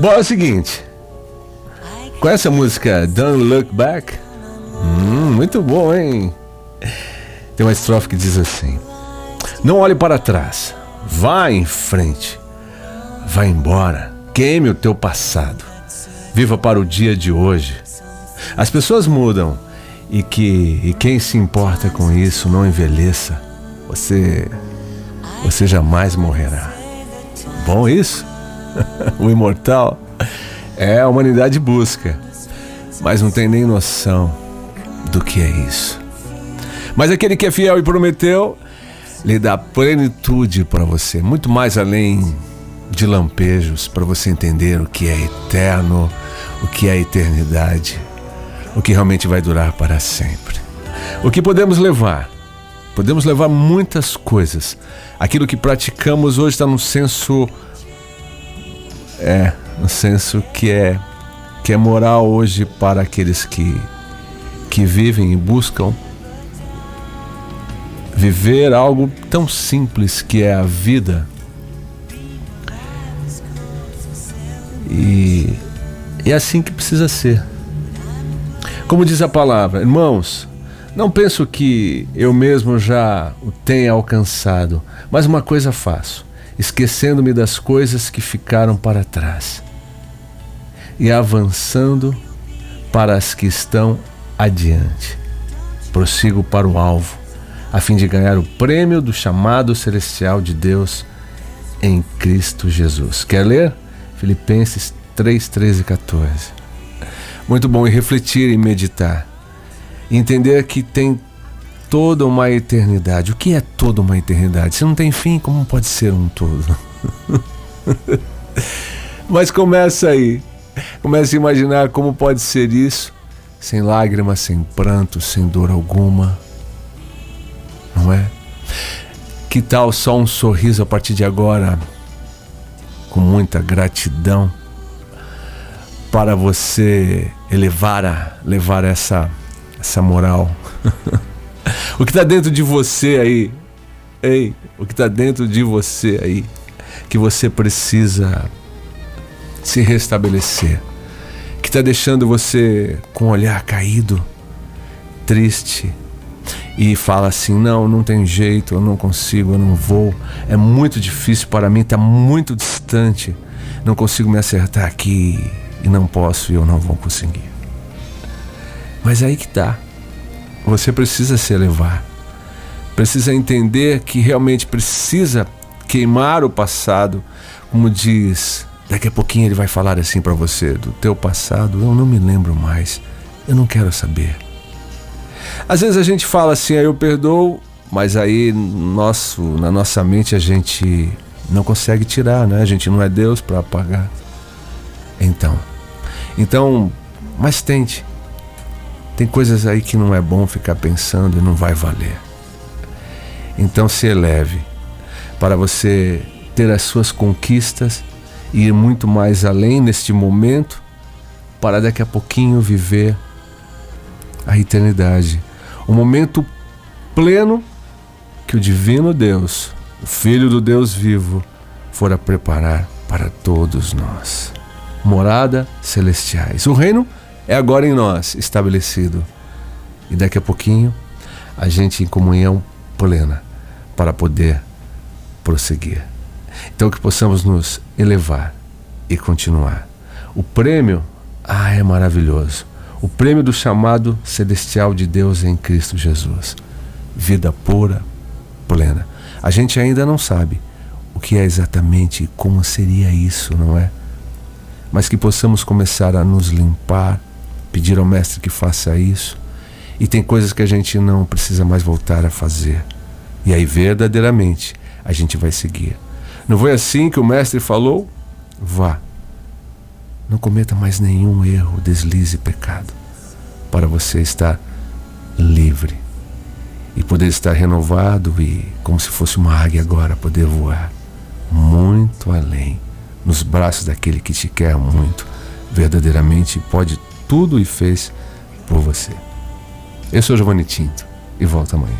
Bom, é o seguinte. Conhece a música Don't Look Back? Hum, muito bom, hein? Tem uma estrofe que diz assim: Não olhe para trás, vá em frente, vá embora, queime o teu passado, viva para o dia de hoje. As pessoas mudam e que e quem se importa com isso não envelheça. Você você jamais morrerá. Bom isso? o imortal é a humanidade busca, mas não tem nem noção do que é isso. Mas aquele que é fiel e prometeu, lhe dá plenitude para você, muito mais além de lampejos, para você entender o que é eterno, o que é eternidade o que realmente vai durar para sempre. O que podemos levar? Podemos levar muitas coisas. Aquilo que praticamos hoje está no senso. É, no senso que é que é moral hoje para aqueles que que vivem e buscam viver algo tão simples que é a vida. E é assim que precisa ser. Como diz a palavra, irmãos, não penso que eu mesmo já o tenha alcançado, mas uma coisa faço, esquecendo-me das coisas que ficaram para trás e avançando para as que estão adiante. Prossigo para o alvo, a fim de ganhar o prêmio do chamado celestial de Deus em Cristo Jesus. Quer ler? Filipenses 3, 13 e 14. Muito bom e refletir e meditar. Entender que tem toda uma eternidade. O que é toda uma eternidade? Se não tem fim, como pode ser um todo? Mas começa aí. Começa a imaginar como pode ser isso, sem lágrimas, sem pranto, sem dor alguma. Não é? Que tal só um sorriso a partir de agora, com muita gratidão? para você elevar a, levar essa, essa moral. o que está dentro de você aí, ei, o que está dentro de você aí, que você precisa se restabelecer, que está deixando você com o olhar caído, triste, e fala assim: não, não tem jeito, eu não consigo, eu não vou, é muito difícil para mim, está muito distante, não consigo me acertar aqui e não posso e eu não vou conseguir. Mas aí que tá. Você precisa se elevar. Precisa entender que realmente precisa queimar o passado, como diz, daqui a pouquinho ele vai falar assim para você, do teu passado, eu não me lembro mais. Eu não quero saber. Às vezes a gente fala assim, aí eu perdoo, mas aí nosso, na nossa mente a gente não consegue tirar, né? A gente não é Deus para apagar. Então, então, mas tente. Tem coisas aí que não é bom ficar pensando e não vai valer. Então se eleve para você ter as suas conquistas e ir muito mais além neste momento para daqui a pouquinho viver a eternidade. O momento pleno que o divino Deus, o Filho do Deus vivo, fora preparar para todos nós morada celestiais. O reino é agora em nós estabelecido. E daqui a pouquinho a gente em comunhão plena para poder prosseguir. Então que possamos nos elevar e continuar. O prêmio, ah, é maravilhoso. O prêmio do chamado celestial de Deus em Cristo Jesus. Vida pura, plena. A gente ainda não sabe o que é exatamente como seria isso, não é? mas que possamos começar a nos limpar, pedir ao Mestre que faça isso. E tem coisas que a gente não precisa mais voltar a fazer. E aí, verdadeiramente, a gente vai seguir. Não foi assim que o Mestre falou? Vá. Não cometa mais nenhum erro, deslize, pecado, para você estar livre e poder estar renovado e, como se fosse uma águia agora, poder voar muito além nos braços daquele que te quer muito, verdadeiramente pode tudo e fez por você. Eu sou Giovanni Tinto e volto amanhã.